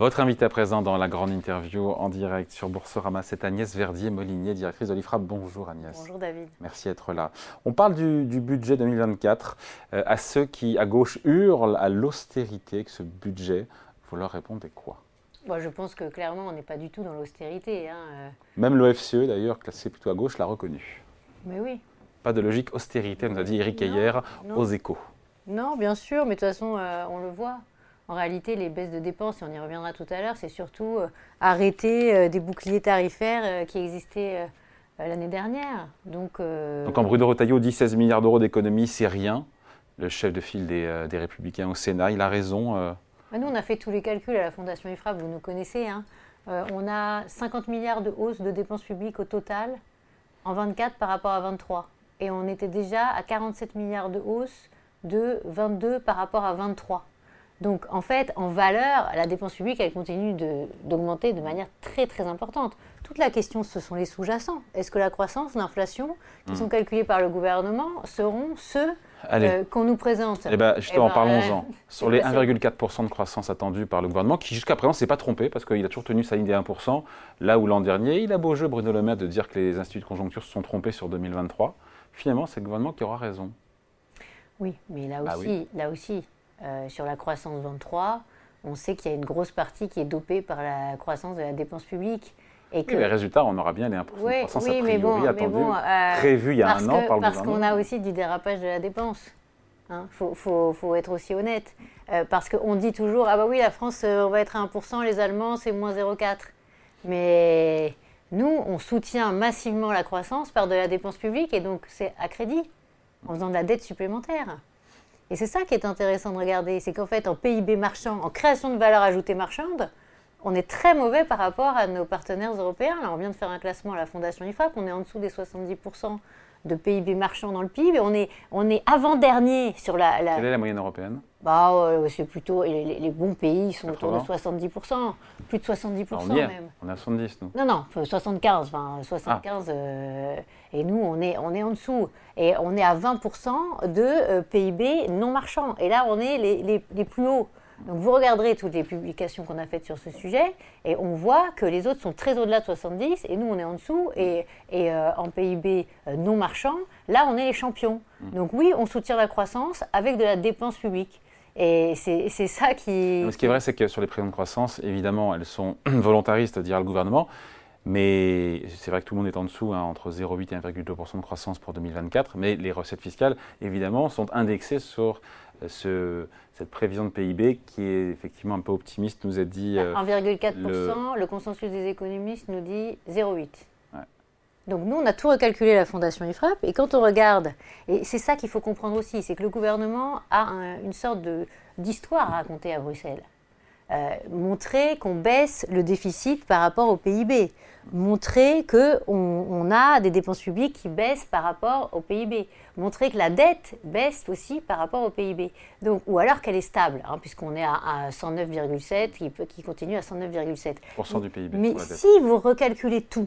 Votre invité à présent dans la grande interview en direct sur Boursorama, c'est Agnès Verdier-Molinier, directrice de l'IFRA. Bonjour Agnès. Bonjour David. Merci d'être là. On parle du, budget 2024. Euh, à ceux qui, à gauche, hurlent à l'austérité, que ce budget, vous leur répondez quoi? Moi, Je pense que clairement, on n'est pas du tout dans l'austérité. Hein. Euh. Même l'OFCE, d'ailleurs, classé plutôt à gauche, l'a reconnu. Mais oui. Pas de logique austérité, nous a dit Eric hier aux échos. Non, bien sûr, mais de toute façon, euh, on le voit. En réalité, les baisses de dépenses, et on y reviendra tout à l'heure, c'est surtout euh, arrêter euh, des boucliers tarifaires euh, qui existaient l'année dernière. Donc, Donc quand Bruno Retailleau dit 16 milliards d'euros d'économie, c'est rien. Le chef de file des, Républicains au Sénat, il a raison. Bah, nous, on a fait tous les calculs à la Fondation IFRA, vous nous connaissez. Hein. on a 50 milliards de hausse de dépenses publiques au total en 24 par rapport à 23. Et on était déjà à 47 milliards de hausse de 22 par rapport à 23. Donc en fait, en valeur, la dépense publique, elle continue d'augmenter de, manière très très importante. Toute la question, ce sont les sous-jacents. Est-ce que la croissance, l'inflation, qui sont hmm. calculés par le gouvernement, seront ceux euh, qu'on nous présente? Eh bien, justement, eh ben, parlons-en. Euh, Sur les 1,4% de croissance attendue par le gouvernement, qui jusqu'à présent ne s'est pas trompé, parce qu'il a toujours tenu sa ligne des 1%, là où l'an dernier, il a beau jeu, Bruno Le Maire, de dire que les instituts de conjoncture se sont trompés sur 2023. Finalement, c'est le gouvernement qui aura raison. Oui, mais là bah aussi, là aussi euh, sur la croissance 23, on sait qu'il y a une grosse partie qui est dopée par la croissance de la dépense publique. Et que... les résultats, on aura bien les 1% de croissance oui, a priori bon, euh, prévu il y a un an par le Parce qu'on a aussi du dérapage de la dépense. Il hein. faut, faut, faut, être aussi honnête. Euh, parce qu'on dit toujours, ah bah oui, la France, on va être à 1%, les Allemands, c'est moins 0,4. Mais nous, on soutient massivement la croissance par de la dépense publique, et donc c'est à crédit, en faisant de la dette supplémentaire. Et c'est ça qui est intéressant de regarder, c'est qu'en fait, en PIB marchand, en création de valeur ajoutée marchande, on est très mauvais par rapport à nos partenaires européens. Là, on vient de faire un classement à la Fondation IFAP, on est en dessous des 70% de PIB marchand dans le PIB. Et on est, on est avant-dernier sur la, Quelle est la moyenne européenne? Bah, C'est plutôt. Les, bons pays sont autour de 70%, plus de 70% ah, on même. On est à 70, nous Non, non, 75. Enfin, 75 ah. euh, et nous, on est, on est en dessous. Et on est à 20% de euh, PIB non marchand. Et là, on est les, les, les plus hauts. Donc vous regarderez toutes les publications qu'on a faites sur ce sujet et on voit que les autres sont très au-delà de 70 et nous on est en dessous et, et euh, en PIB euh, non marchand, là on est les champions. Mm. Donc oui, on soutient la croissance avec de la dépense publique. Et c'est ça qui... ce qui est vrai, c'est que sur les prévisions de croissance, évidemment, elles sont volontaristes, dira le gouvernement. Mais c'est vrai que tout le monde est en dessous, hein, entre 0,8 et 1,2% de croissance pour 2024. Mais les recettes fiscales, évidemment, sont indexées sur ce, cette prévision de PIB qui est effectivement un peu optimiste, nous a dit... 1,4%, bah, le... consensus des économistes nous dit 0,8%. Donc nous, on a tout recalculé la Fondation IFRAP, et quand on regarde, et c'est ça qu'il faut comprendre aussi, c'est que le gouvernement a une sorte d'histoire à raconter à Bruxelles. Euh, montrer qu'on baisse le déficit par rapport au PIB, montrer qu'on on a des dépenses publiques qui baissent par rapport au PIB, montrer que la dette baisse aussi par rapport au PIB, Donc, ou alors qu'elle est stable, hein, puisqu'on est à, 109,7, qui, qui, continue à 109,7%. du PIB. Mais si vous recalculez tout,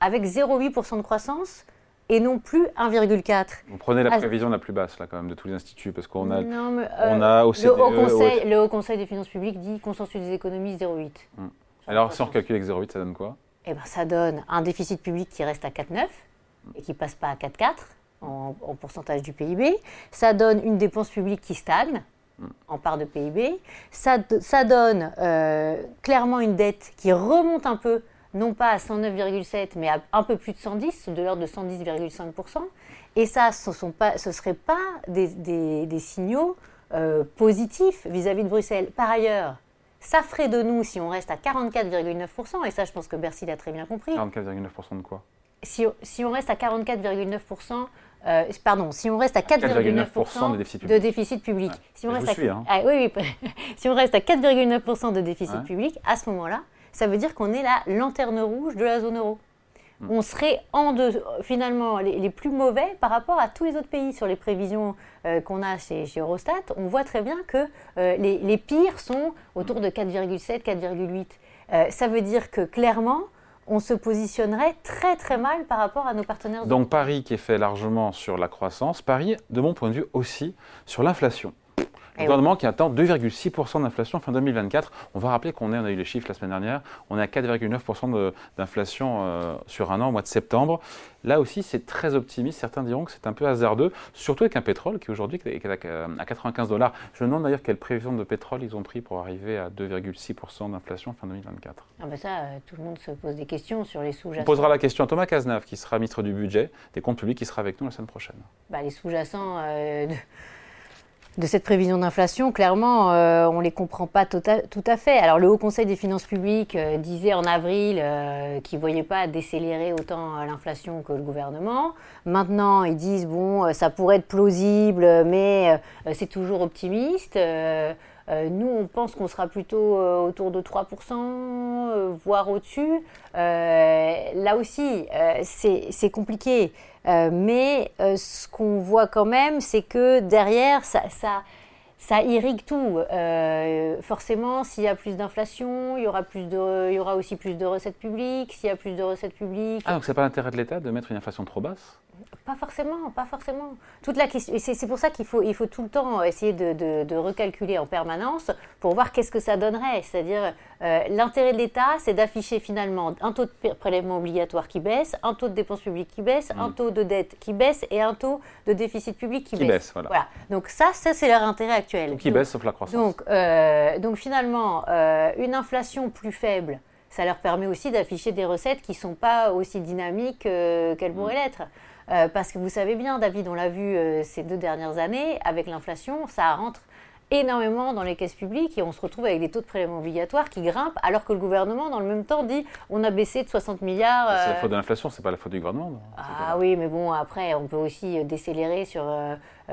avec 0,8% de croissance, et non plus 1,4. Vous prenez la ah, prévision la plus basse, là, quand même, de tous les instituts, parce qu'on a, on a au le, haut conseil, le Haut Conseil des finances publiques dit consensus des économies 0,8. Hum. Alors, si on recalcule avec 0,8, ça donne quoi? Eh bien, ça donne un déficit public qui reste à 4,9 et qui passe pas à 4,4 en, en, pourcentage du PIB. Ça donne une dépense publique qui stagne hum. en part de PIB. Ça, ça donne euh, clairement une dette qui remonte un peu non pas à 109,7, mais à un peu plus de 110, de l'ordre de 110,5%. Et ça, ce ne seraient pas des, signaux euh, positifs vis-à-vis de Bruxelles. Par ailleurs, ça ferait de nous, si on reste à 44,9%, et ça, je pense que Bercy l'a très bien compris. 44,9% de quoi? Si, on reste à 44,9%, euh, pardon, si on reste à 4,9% de déficit public. Si, on reste à, hein. ah, oui, si on reste à 4,9% de déficit public, à ce moment-là, ça veut dire qu'on est la lanterne rouge de la zone euro. Hmm. On serait en deux, finalement les, plus mauvais par rapport à tous les autres pays sur les prévisions euh, qu'on a chez, Eurostat. On voit très bien que euh, les, pires sont autour de 4,7, 4,8. Euh, ça veut dire que clairement, on se positionnerait très très mal par rapport à nos partenaires. Donc Paris qui est fait largement sur la croissance, Paris, de mon point de vue aussi, sur l'inflation. Le gouvernement qui attend 2,6% d'inflation fin 2024. On va rappeler qu'on on a eu les chiffres la semaine dernière, on est à 4,9% d'inflation euh, sur un an au mois de septembre. Là aussi, c'est très optimiste. Certains diront que c'est un peu hasardeux, surtout avec un pétrole qui aujourd'hui est à 95 dollars. Je me demande d'ailleurs quelle prévision de pétrole ils ont pris pour arriver à 2,6% d'inflation fin 2024. Ah ben ça, euh, tout le monde se pose des questions sur les sous-jacents. On posera la question à Thomas Cazenave, qui sera ministre du budget, des comptes publics, qui sera avec nous la semaine prochaine. Bah, les sous-jacents... Euh, de cette prévision d'inflation, clairement, euh, on ne les comprend pas tout à, fait. Alors le Haut Conseil des finances publiques euh, disait en avril euh, qu'il ne voyait pas décélérer autant l'inflation que le gouvernement. Maintenant, ils disent, bon, ça pourrait être plausible, mais c'est toujours optimiste. nous, on pense qu'on sera plutôt autour de 3%, voire au-dessus. là aussi, c'est compliqué. Euh, mais euh, ce qu'on voit quand même, c'est que derrière, ça, irrigue tout. Euh, forcément, s'il y a plus d'inflation, il y aura il y aura aussi plus de recettes publiques. S'il y a plus de recettes publiques. Ah, donc c'est pas l'intérêt de l'État de mettre une inflation trop basse? Pas forcément, pas forcément. Toute la question, c'est pour ça qu'il faut, il faut tout le temps essayer de, de, recalculer en permanence pour voir qu'est-ce que ça donnerait. C'est-à-dire, euh, l'intérêt de l'État, c'est d'afficher finalement un taux de prélèvement obligatoire qui baisse, un taux de dépenses publiques qui baisse, un mm. taux de dette qui baisse et un taux de déficit public qui, qui baisse. voilà. Donc ça, ça c'est leur intérêt actuel. qui baisse sauf la croissance. Donc, euh, donc finalement, euh, une inflation plus faible, ça leur permet aussi d'afficher des recettes qui ne sont pas aussi dynamiques qu'elles pourraient mm. l'être. Euh, parce que vous savez bien, David, on l'a vu euh, ces deux dernières années, avec l'inflation, ça rentre énormément dans les caisses publiques et on se retrouve avec des taux de prélèvement obligatoires qui grimpent alors que le gouvernement dans le même temps dit on a baissé de 60 milliards. C'est la euh, faute de l'inflation, c'est pas la faute du gouvernement. Ah oui, mais bon après on peut aussi décélérer sur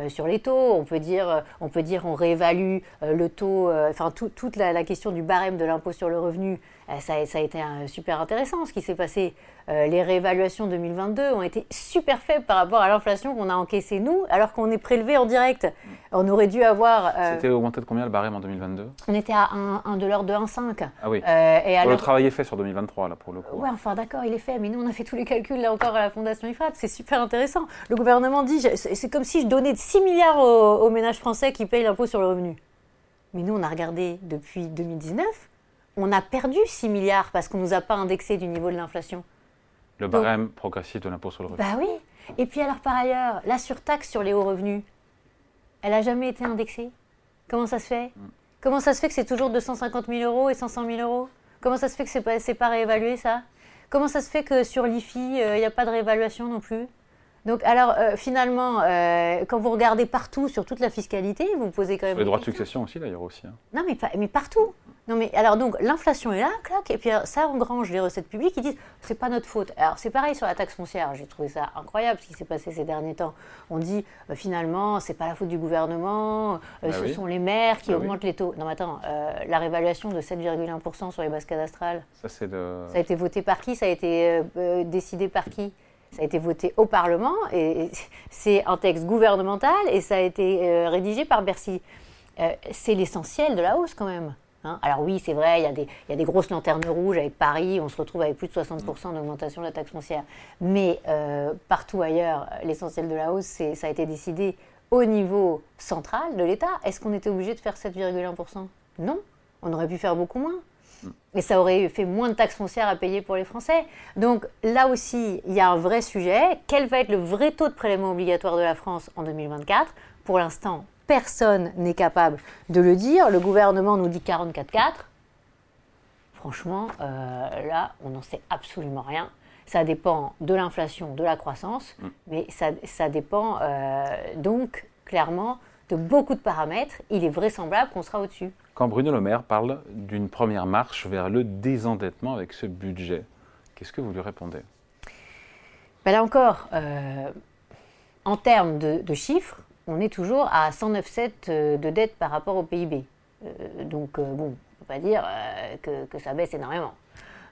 sur les taux. On peut dire on peut dire on réévalue le taux. Enfin toute la, question du barème de l'impôt sur le revenu, ça, ça, a été super intéressant ce qui s'est passé. Euh, les réévaluations 2022 ont été super faibles par rapport à l'inflation qu'on a encaissée nous, alors qu'on est prélevé en direct. On aurait dû avoir. Euh, C'était augmenté de combien le barème en 2022 On était à 1, de l'ordre de 1,5. Ah oui. Euh, et alors... Le travail est fait sur 2023, là, pour le coup. Oui, enfin d'accord, il est fait, mais nous, on a fait tous les calculs, là encore, à la Fondation IFRAP. C'est super intéressant. Le gouvernement dit c'est comme si je donnais 6 milliards aux, aux ménages français qui payent l'impôt sur le revenu. Mais nous, on a regardé depuis 2019, on a perdu 6 milliards parce qu'on ne nous a pas indexé du niveau de l'inflation. Le barème progressif de l'impôt sur le revenu. Bah oui. Et puis alors par ailleurs, la surtaxe sur les hauts revenus, elle n'a jamais été indexée? Comment ça se fait? Mm. Comment ça se fait que c'est toujours 250 000 euros et 500 000 euros? Comment ça se fait que c'est pas, pas réévalué ça? Comment ça se fait que sur l'IFI, euh, il n'y a pas de réévaluation non plus? Donc, alors, euh, finalement, euh, quand vous regardez partout sur toute la fiscalité, vous posez quand même. les droits de succession aussi, d'ailleurs, aussi. Hein. Non, mais, mais partout. Non, mais alors, donc, l'inflation est là, clac, et puis ça engrange les recettes publiques qui disent c'est pas notre faute. Alors, c'est pareil sur la taxe foncière. J'ai trouvé ça incroyable ce qui s'est passé ces derniers temps. On dit euh, finalement, c'est pas la faute du gouvernement, bah ce sont les maires qui bah augmentent les taux. Non, mais attends, la réévaluation de 7,1% sur les bases cadastrales. Ça, de... ça a été voté par qui? Ça a été décidé par qui? Ça a été voté au Parlement et c'est un texte gouvernemental et ça a été euh, rédigé par Bercy. Euh, c'est l'essentiel de la hausse quand même. Hein. Alors oui, c'est vrai, il y, a des, y, a des grosses lanternes rouges avec Paris, on se retrouve avec plus de 60% d'augmentation de la taxe foncière. Mais euh, partout ailleurs, l'essentiel de la hausse, ça a été décidé au niveau central de l'État. Est-ce qu'on était obligé de faire 7,1% Non, on aurait pu faire beaucoup moins. Et ça aurait fait moins de taxes foncières à payer pour les Français. Donc là aussi, il y a un vrai sujet. Quel va être le vrai taux de prélèvement obligatoire de la France en 2024 Pour l'instant, personne n'est capable de le dire. Le gouvernement nous dit 44,4. Franchement, euh, là, on n'en sait absolument rien. Ça dépend de l'inflation, de la croissance, mm. mais ça, dépend euh, donc clairement de beaucoup de paramètres. Il est vraisemblable qu'on sera au-dessus. Quand Bruno Le Maire parle d'une première marche vers le désendettement avec ce budget, qu'est-ce que vous lui répondez? Ben Là encore, euh, en termes de, chiffres, on est toujours à 109,7 euh, de dette par rapport au PIB. Euh, donc, bon, on ne peut pas dire que, que, ça baisse énormément.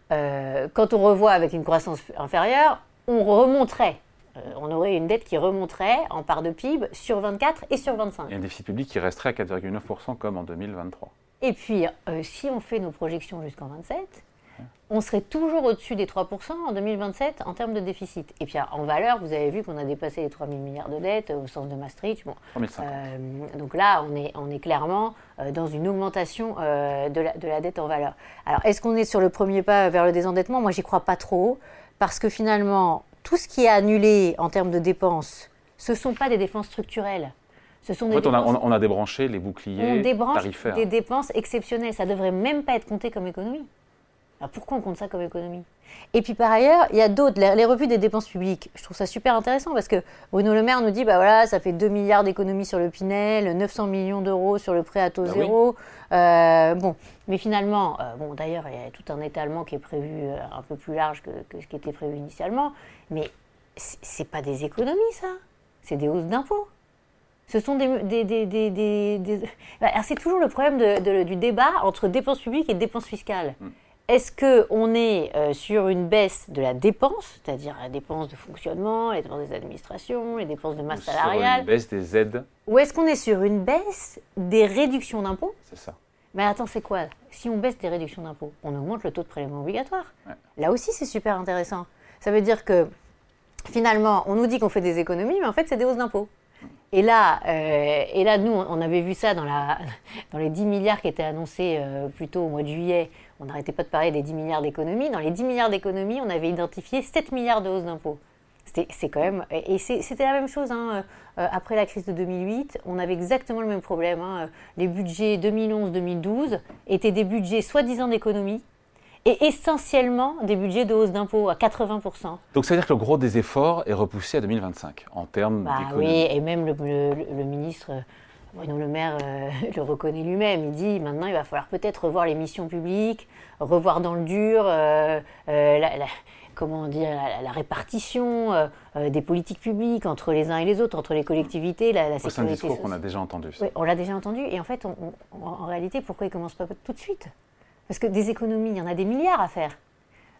quand on revoit avec une croissance inférieure, on remonterait euh, on aurait une dette qui remonterait en part de PIB sur 24 et sur 25. Et un déficit public qui resterait à 4,9% comme en 2023. Et puis, euh, si on fait nos projections jusqu'en 27, on serait toujours au-dessus des 3% en 2027 en termes de déficit. Et puis en valeur, vous avez vu qu'on a dépassé les 3 000 milliards de dettes au sens de Maastricht. Bon, euh, donc là, on est, on est clairement euh, dans une augmentation euh, de, la, de, la, dette en valeur. Alors, est-ce qu'on est sur le premier pas vers le désendettement? Moi, j'y crois pas trop, parce que finalement, tout ce qui est annulé en termes de dépenses, ce ne sont pas des dépenses structurelles. Ce sont en fait, on, a, on, a, débranché les boucliers on débranche des dépenses exceptionnelles. Ça ne devrait même pas être compté comme économie. Alors pourquoi on compte ça comme économie? Et puis par ailleurs, il y a d'autres, les, revues des dépenses publiques. Je trouve ça super intéressant parce que Bruno Le Maire nous dit, bah voilà, ça fait 2 milliards d'économies sur le Pinel, 900 millions d'euros sur le prêt à taux bah zéro. Euh, bon, mais finalement, euh, bon d'ailleurs, il y a tout un étalement qui est prévu euh, un peu plus large que, ce qui était prévu initialement, mais c'est pas des économies ça, c'est des hausses d'impôts. Ce sont des. des, des, bah, c'est toujours le problème du débat entre dépenses publiques et dépenses fiscales. Mm. Est-ce qu'on est euh, sur une baisse de la dépense, c'est-à-dire la dépense de fonctionnement, les dépenses des administrations, les dépenses de masse salariale Sur une baisse des aides Ou est-ce qu'on est sur une baisse des réductions d'impôts? C'est ça. Mais attends, c'est quoi? Si on baisse des réductions d'impôts, on augmente le taux de prélèvement obligatoire. Là aussi, c'est super intéressant. Ça veut dire que finalement, on nous dit qu'on fait des économies, mais en fait, c'est des hausses d'impôts. Et là, euh, et là, nous, on avait vu ça dans, la, dans les 10 milliards qui étaient annoncés euh, plutôt au mois de juillet. On n'arrêtait pas de parler des 10 milliards d'économies. Dans les 10 milliards d'économies, on avait identifié 7 milliards de hausses d'impôts. C'est quand même. Et c'était la même chose hein, euh, après la crise de 2008. On avait exactement le même problème. Hein. Les budgets 2011-2012 étaient des budgets soi-disant d'économie et essentiellement des budgets de hausse d'impôts à 80%. Donc ça veut dire que le gros des efforts est repoussé à 2025 en termes bah, d'économie. Oui, et même le, ministre Bruno Le Maire euh, le reconnaît lui-même. Il dit maintenant il va falloir peut-être revoir les missions publiques, revoir dans le dur euh, euh, la, comment dire, la, répartition des politiques publiques entre les uns et les autres, entre les collectivités, la, la sécurité. C'est un discours qu'on a déjà entendu. Oui, on l'a déjà entendu. Et en fait, en réalité, pourquoi il ne commence pas tout de suite? Parce que des économies, il y en a des milliards à faire.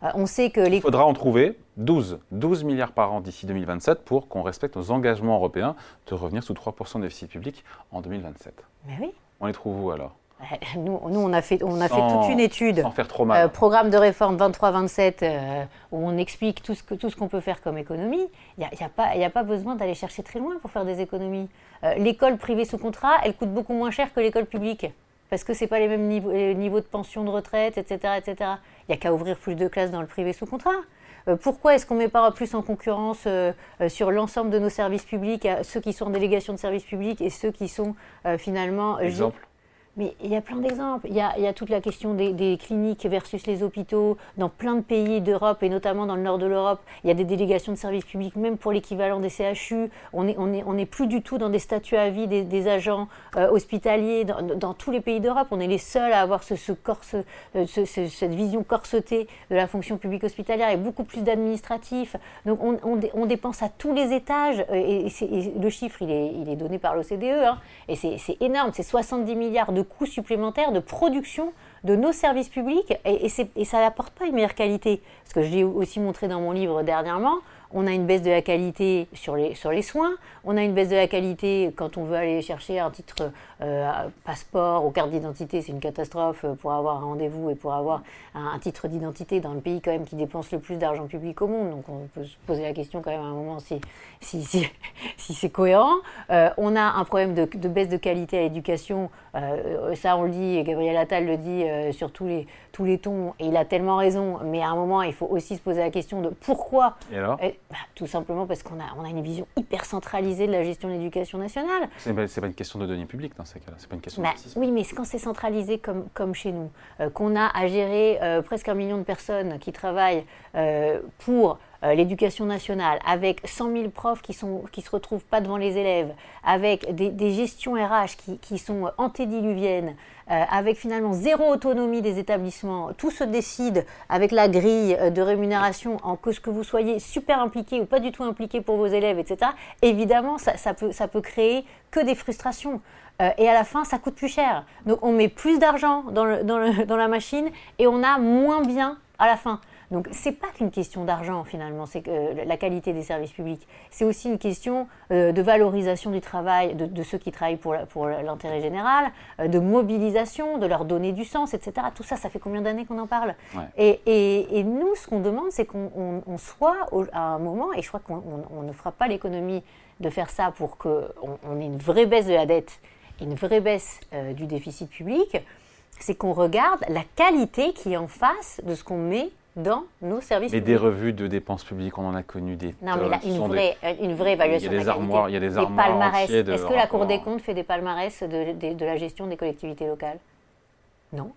Euh, on sait que les... Il faudra en trouver 12, 12 milliards par an d'ici 2027 pour qu'on respecte nos engagements européens de revenir sous 3% de déficit public en 2027. Mais oui. On les trouve où alors? Nous, nous, on a fait, on a fait toute une étude, sans faire trop mal. Euh, programme de réforme 23-27, euh, où on explique tout ce, que, tout ce qu'on peut faire comme économie. Il n'y a, a, a, pas besoin d'aller chercher très loin pour faire des économies. l'école privée sous contrat, elle coûte beaucoup moins cher que l'école publique parce que ce n'est pas les mêmes niveaux, de pension de retraite, etc. etc. Il n'y a qu'à ouvrir plus de classes dans le privé sous contrat. Euh, pourquoi est-ce qu'on ne met pas plus en concurrence euh, euh, sur l'ensemble de nos services publics, ceux qui sont en délégation de services publics et ceux qui sont finalement... Exemple mais il y a plein d'exemples. Il, y a, toute la question des, cliniques versus les hôpitaux. Dans plein de pays d'Europe, et notamment dans le nord de l'Europe, il y a des délégations de services publics, même pour l'équivalent des CHU. On n'est plus du tout dans des statuts à vie des, agents euh, hospitaliers. Dans, tous les pays d'Europe, on est les seuls à avoir euh, cette vision corsetée de la fonction publique hospitalière et beaucoup plus d'administratifs. Donc on, dépense à tous les étages. Euh, et, le chiffre, il est, il est donné par l'OCDE. Hein, et c'est énorme. C'est 70 milliards de coûts supplémentaires de production de nos services publics et, et ça n'apporte pas une meilleure qualité. Parce que je l'ai aussi montré dans mon livre dernièrement, on a une baisse de la qualité sur les, soins, on a une baisse de la qualité quand on veut aller chercher un titre euh, passeport ou carte d'identité, c'est une catastrophe pour avoir un rendez-vous et pour avoir un, titre d'identité dans le pays quand même qui dépense le plus d'argent public au monde. Donc on peut se poser la question quand même à un moment si, c'est cohérent. Euh, on a un problème de, baisse de qualité à l'éducation, euh, ça on le dit, Gabriel Attal le dit sur tous les, tous les tons, et il a tellement raison, mais à un moment il faut aussi se poser la question de pourquoi. Et alors bah, tout simplement parce qu'on a, on a une vision hyper centralisée de la gestion de l'éducation nationale. C'est pas, pas une question de données publiques dans ces cas-là, c'est pas une question bah, Oui, mais quand c'est centralisé comme, comme chez nous, euh, qu'on a à gérer euh, presque un million de personnes qui travaillent euh, pour l'éducation nationale, avec 100 000 profs qui ne qui se retrouvent pas devant les élèves, avec des, gestions RH qui, qui sont antédiluviennes, euh, avec finalement zéro autonomie des établissements, tout se décide avec la grille euh, de rémunération en que ce que vous soyez super impliqué ou pas du tout impliqué pour vos élèves, etc., évidemment, ça, peut, ça peut créer que des frustrations. Euh, et à la fin, ça coûte plus cher. Donc on met plus d'argent dans, dans la machine et on a moins bien à la fin. Donc c'est pas qu'une question d'argent finalement, c'est que euh, la qualité des services publics. C'est aussi une question euh, de valorisation du travail de, ceux qui travaillent pour, pour l'intérêt général, euh, de mobilisation, de leur donner du sens, etc. Tout ça, ça fait combien d'années qu'on en parle? Et, et, nous, ce qu'on demande, c'est qu'on soit à un moment, et je crois qu'on ne fera pas l'économie de faire ça pour qu'on on ait une vraie baisse de la dette, une vraie baisse du déficit public, c'est qu'on regarde la qualité qui est en face de ce qu'on met dans nos services Mais des revues de dépenses publiques, on en a connu des Non, mais là, une, vraie, une vraie évaluation. Il y a des armoires, il y a des, armoires Est-ce que la Cour des comptes fait des palmarès de, de, la gestion des collectivités locales? Non.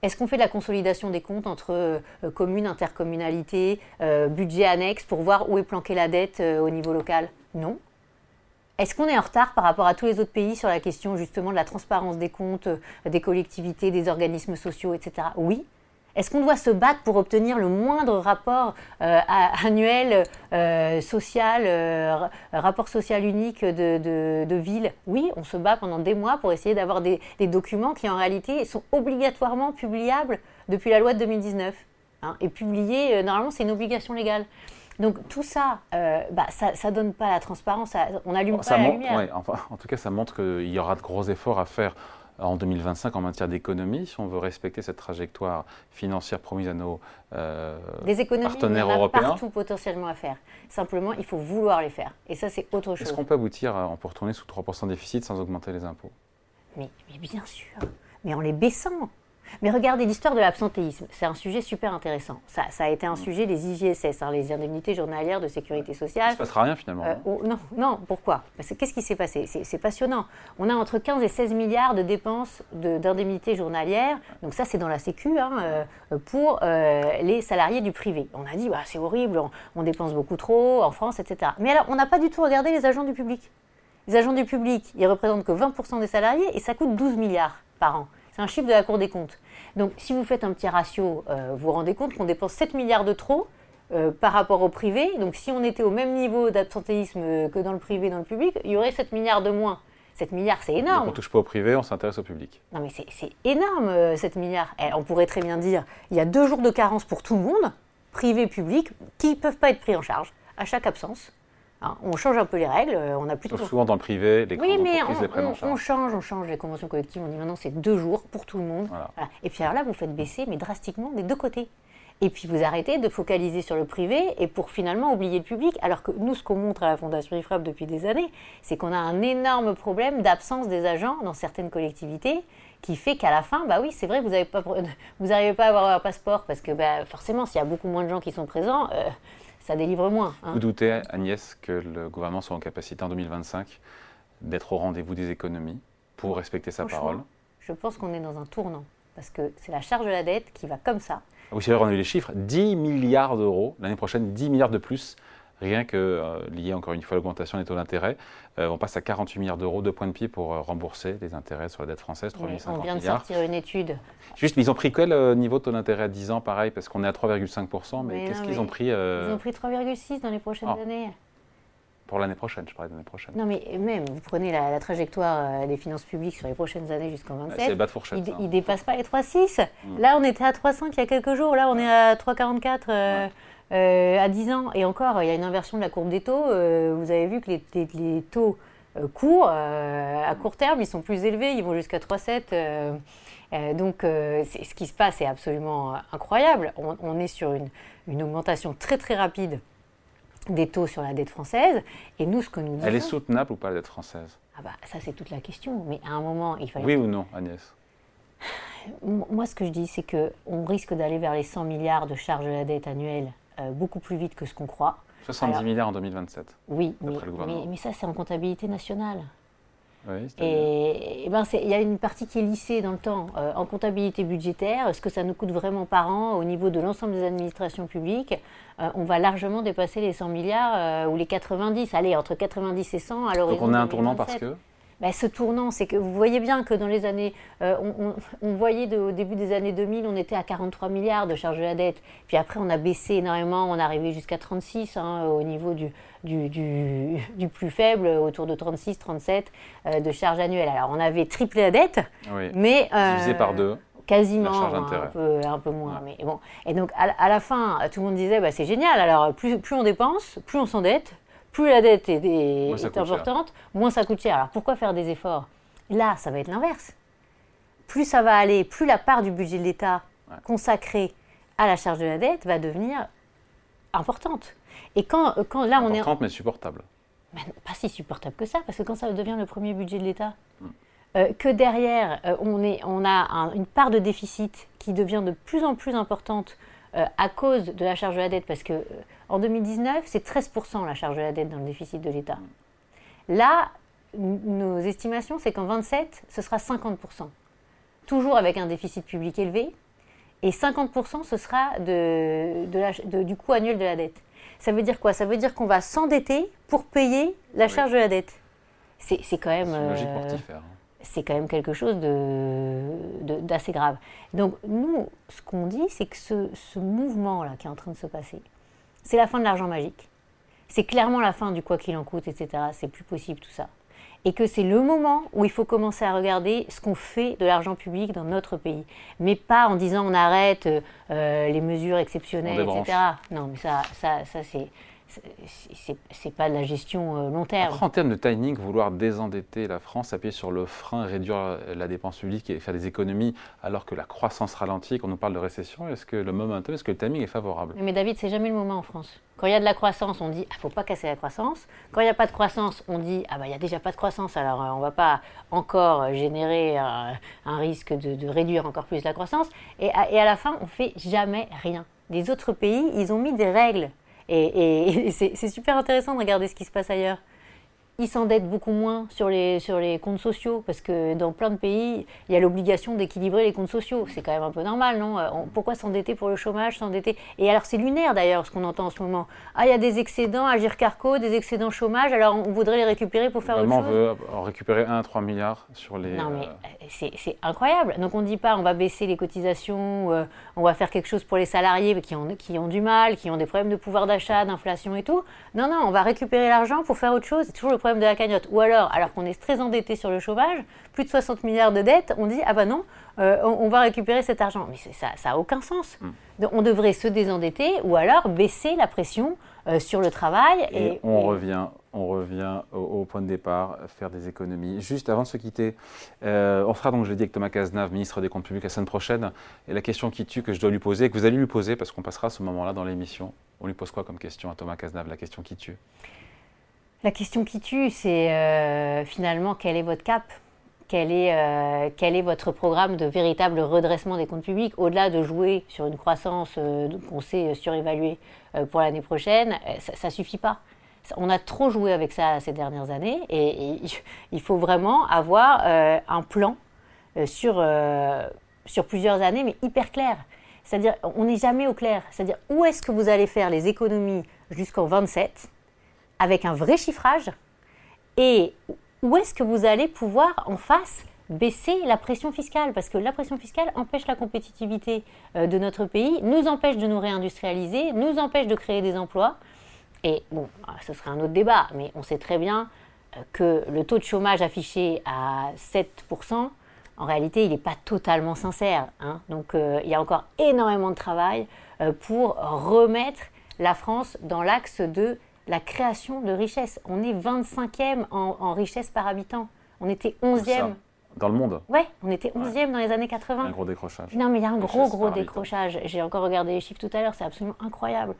Est-ce qu'on fait de la consolidation des comptes entre euh, communes, intercommunalités, euh, budget annexe pour voir où est planquée la dette euh, au niveau local? Non. Est-ce qu'on est en retard par rapport à tous les autres pays sur la question justement de la transparence des comptes, des collectivités, des organismes sociaux, etc. Oui. Est-ce qu'on doit se battre pour obtenir le moindre rapport euh, annuel euh, social, euh, rapport social unique de, ville? Oui, on se bat pendant des mois pour essayer d'avoir des, documents qui en réalité sont obligatoirement publiables depuis la loi de 2019. Hein, et publiés, normalement, c'est une obligation légale. Donc tout ça, bah, ça ne donne pas la transparence, on allume pas la lumière. enfin, en tout cas, ça montre qu'il y aura de gros efforts à faire en 2025 en matière d'économie, si on veut respecter cette trajectoire financière promise à nos euh, Des économies, partenaires il y en a partout potentiellement à faire. Simplement, il faut vouloir les faire. Et ça, c'est autre chose. Est-ce qu'on peut aboutir, à, on peut retourner sous 3% de déficit sans augmenter les impôts? Mais, mais bien sûr, mais en les baissant. Mais regardez l'histoire de l'absentéisme, c'est un sujet super intéressant. Ça, a été un mm. sujet des IGSS, hein, les indemnités journalières de sécurité sociale. Ça ne se passera rien finalement. Euh, oh, non, non, pourquoi? Qu'est-ce qui s'est passé? C'est passionnant. On a entre 15 et 16 milliards de dépenses d'indemnités journalières, donc ça c'est dans la Sécu, hein, euh, pour euh, les salariés du privé. On a dit, bah, c'est horrible, on, on dépense beaucoup trop en France, etc. Mais alors, on n'a pas du tout regardé les agents du public. Les agents du public, ils représentent que 20% des salariés et ça coûte 12 milliards par an. C'est un chiffre de la Cour des comptes. Donc si vous faites un petit ratio, euh, vous vous rendez compte qu'on dépense 7 milliards de trop euh, par rapport au privé. Donc si on était au même niveau d'absentéisme que dans le privé, dans le public, il y aurait 7 milliards de moins. 7 milliards, c'est énorme. Donc on ne touche pas au privé, on s'intéresse au public. Non mais c'est énorme, 7 euh, milliards. Eh, on pourrait très bien dire, il y a deux jours de carence pour tout le monde, privé, public, qui ne peuvent pas être pris en charge à chaque absence. Hein, on change un peu les règles, euh, on a plus Souvent dans le privé, les oui, mais on, les prennent en charge. on change, on change les conventions collectives. On dit maintenant c'est deux jours pour tout le monde. Et puis alors là, vous faites baisser, mais drastiquement des deux côtés. Et puis vous arrêtez de focaliser sur le privé et pour finalement oublier le public. Alors que nous, ce qu'on montre à la Fondation IFRAP depuis des années, c'est qu'on a un énorme problème d'absence des agents dans certaines collectivités qui fait qu'à la fin, bah oui, c'est vrai, vous n'arrivez pas, vous pas à avoir un passeport parce que bah, forcément, s'il y a beaucoup moins de gens qui sont présents, euh, ça délivre moins. Hein. Vous doutez, Agnès, que le gouvernement soit en capacité en 2025 d'être au rendez-vous des économies pour respecter sa parole? Je pense qu'on est dans un tournant parce que c'est la charge de la dette qui va comme ça. Oui, c'est vrai, on a eu les chiffres 10 milliards d'euros, l'année prochaine 10 milliards de plus rien que euh, lié encore une fois à l'augmentation des taux d'intérêt. Euh, on passe à 48 milliards d'euros de points de pied pour euh, rembourser les intérêts sur la dette française, 3 On vient de sortir une étude. Juste, ils ont pris quel niveau de taux d'intérêt à 10 ans, pareil, parce qu'on est à 3,5%, mais, qu'est-ce qu'ils ont pris Ils ont pris 3,6 dans les prochaines ah. années. Pour l'année prochaine, je parlais de l'année prochaine. Non, mais même, vous prenez la, trajectoire des finances publiques sur les prochaines années jusqu'en 27. C'est bas de fourchette. Il ne dépasse pas les 3,6. Hmm. Là, on était à 3,5 il y a quelques jours. Là, on est à 3,44. Euh, à 10 ans. Et encore, il y a une inversion de la courbe des taux. Euh, vous avez vu que les, taux euh, courts, à court terme, ils sont plus élevés, ils vont jusqu'à 3,7. donc, ce qui se passe est absolument incroyable. On, est sur une, une, augmentation très très rapide des taux sur la dette française. Et nous, ce que nous disons... Elle est soutenable ou pas, la dette française? Ah bah, Ça, c'est toute la question. Mais à un moment, il fallait... Oui ou non, Agnès? Moi, ce que je dis, c'est qu'on risque d'aller vers les 100 milliards de charges de la dette annuelle euh, beaucoup plus vite que ce qu'on croit. 70 milliards en 2027. Oui, mais, mais, ça c'est en comptabilité nationale. Oui, et, ben il y a une partie qui est lissée dans le temps. Euh, en comptabilité budgétaire, ce que ça nous coûte vraiment par an au niveau de l'ensemble des administrations publiques, euh, on va largement dépasser les 100 milliards ou les 90. Allez, entre 90 et 100 à l'horizon. Donc on a un tournant parce que bah, ce tournant, c'est que vous voyez bien que dans les années, euh, on, voyait au début des années 2000, on était à 43 milliards de charges de la dette. Puis après, on a baissé énormément, on est arrivé jusqu'à 36 hein, au niveau du, du, plus faible, autour de 36, 37 euh, de charges annuelles. Alors, on avait triplé la dette, mais... Euh, Divisé par deux. quasiment un peu, un peu, moins. Mais bon. Et donc à, la fin, tout le monde disait bah, c'est génial. Alors plus, plus on dépense, plus on s'endette, plus la dette est, importante, moins ça coûte cher. Alors pourquoi faire des efforts? Là, ça va être l'inverse. Plus ça va aller, plus la part du budget de l'État consacrée à la charge de la dette va devenir importante. Et quand, quand là, on est. Importante, mais supportable. pas si supportable que ça, parce que quand ça devient le premier budget de l'État, hmm. euh, que derrière, euh, on, est, on a une part de déficit qui devient de plus en plus importante euh, à cause de la charge de la dette, parce que en 2019, c'est 13% la charge de la dette dans le déficit de l'État. Là, nos estimations, c'est qu'en 27, ce sera 50%. Toujours avec un déficit public élevé, et 50% ce sera de, du coût annuel de la dette. Ça veut dire quoi? Ça veut dire qu'on va s'endetter pour payer la charge de la dette. C'est quand même. Euh, c'est quand même quelque chose d'assez grave. Donc nous, ce qu'on dit, c'est que ce, ce mouvement-là qui est en train de se passer, c'est la fin de l'argent magique. C'est clairement la fin du quoi qu'il en coûte, etc. C'est plus possible tout ça et que c'est le moment où il faut commencer à regarder ce qu'on fait de l'argent public dans notre pays. Mais pas en disant on arrête euh, les mesures exceptionnelles, etc. Non, mais ça, ça, ça c'est c'est pas de la gestion euh, long terme. en termes de timing, vouloir désendetter la France, appuyer sur le frein, réduire la dépense publique et faire des économies alors que la croissance ralentit, qu'on nous parle de récession, est-ce que le momentum, est-ce que le timing est favorable? Mais David, c'est jamais le moment en France. Quand il y a de la croissance, on dit ah, ne faut pas casser la croissance. Quand il n'y a pas de croissance, on dit ah bah il n'y a déjà pas de croissance, alors euh, on ne va pas encore générer euh, un risque de, réduire encore plus la croissance. Et et à la fin, on fait jamais rien. Les autres pays, ils ont mis des règles et, c'est super intéressant de regarder ce qui se passe ailleurs ils s'endettent beaucoup moins sur les, sur les comptes sociaux, parce que dans plein de pays, il y a l'obligation d'équilibrer les comptes sociaux. C'est quand même un peu normal, non? Euh, Pourquoi s'endetter pour le chômage, s'endetter? Et alors c'est lunaire d'ailleurs, ce qu'on entend en ce moment. Ah, il y a des excédents à Gircarco, des excédents chômage, alors on voudrait les récupérer pour faire autre chose? on veut en récupérer 1 à 3 milliards sur les... Non mais euh, c'est incroyable. Donc on ne dit pas on va baisser les cotisations, euh, on va faire quelque chose pour les salariés qui ont, qui ont du mal, qui ont des problèmes de pouvoir d'achat, d'inflation et tout. Non, non, on va récupérer l'argent pour faire autre chose. C'est toujours le problème de la cagnotte. Ou alors, alors qu'on est très endetté sur le chômage, plus de 60 milliards de dettes, on dit ah bah non, euh, on, va récupérer cet argent. Mais ça n'a aucun sens. Donc, on devrait se désendetter ou alors baisser la pression euh, sur le travail. Et, on revient. On revient au, point de départ, faire des économies. Juste avant de se quitter, euh, on sera donc jeudi avec Thomas Cazenave, ministre des Comptes publics, la semaine prochaine. Et la question qui tue que je dois lui poser, que vous allez lui poser, parce qu'on passera à ce moment-là dans l'émission, on lui pose quoi comme question à Thomas Cazenave, la question qui tue? La question qui tue, c'est euh, finalement quel est votre cap? Quel est, euh, quel est, votre programme de véritable redressement des comptes publics? Au-delà de jouer sur une croissance euh, qu'on sait surévaluer pour l'année prochaine, ça ne suffit pas. On a trop joué avec ça ces dernières années et, il faut vraiment avoir un plan sur, sur plusieurs années, mais hyper clair. C'est-à-dire, on n'est jamais au clair. C'est-à-dire, où est-ce que vous allez faire les économies jusqu'en 27 avec un vrai chiffrage et où est-ce que vous allez pouvoir en face baisser la pression fiscale? Parce que la pression fiscale empêche la compétitivité euh, de notre pays, nous empêche de nous réindustrialiser, nous empêche de créer des emplois. Et bon, ah, ce serait un autre débat, mais on sait très bien euh, que le taux de chômage affiché à 7%, en réalité, il n'est pas totalement sincère. Hein. Donc euh, il y a encore énormément de travail pour remettre la France dans l'axe de la création de richesse. On est 25e en, richesse par habitant. On était 11e. Dans le monde Ouais, on était 11e dans les années 80. Un gros décrochage. Non, mais il y a un gros, gros décrochage. J'ai encore regardé les chiffres tout à l'heure, c'est absolument incroyable.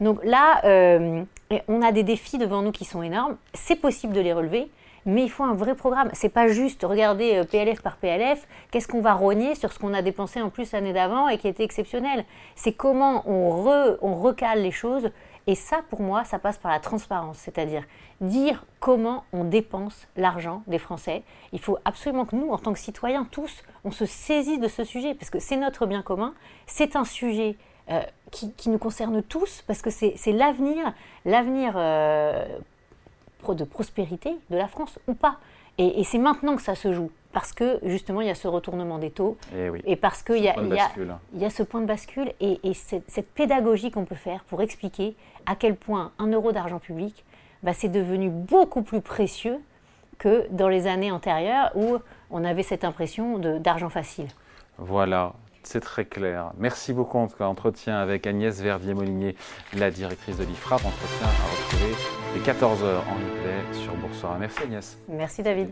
Donc là, euh, on a des défis devant nous qui sont énormes. C'est possible de les relever, mais il faut un vrai programme. C'est pas juste regarder euh, PLF par PLF, qu'est-ce qu'on va rogner sur ce qu'on a dépensé en plus l'année d'avant et qui était exceptionnel. C'est comment on, on recale les choses et ça, pour moi, ça passe par la transparence, c'est-à-dire dire comment on dépense l'argent des Français. Il faut absolument que nous, en tant que citoyens, tous, on se saisisse de ce sujet, parce que c'est notre bien commun, c'est un sujet euh, qui, nous concerne tous, parce que c'est l'avenir, l'avenir euh, de prospérité de la France ou pas. Et, c'est maintenant que ça se joue, parce que justement, il y a ce retournement des taux, et, et parce qu'il y, y, a ce point de bascule, et, cette, cette pédagogie qu'on peut faire pour expliquer à quel point un euro d'argent public, bah, c'est devenu beaucoup plus précieux que dans les années antérieures où on avait cette impression d'argent facile. Voilà, c'est très clair. Merci beaucoup en tout cas. Entretien avec Agnès Verdier-Molinier, la directrice de l'IFRAP. Entretien à retrouver les 14h en replay sur Boursorama. Merci Agnès. Merci David.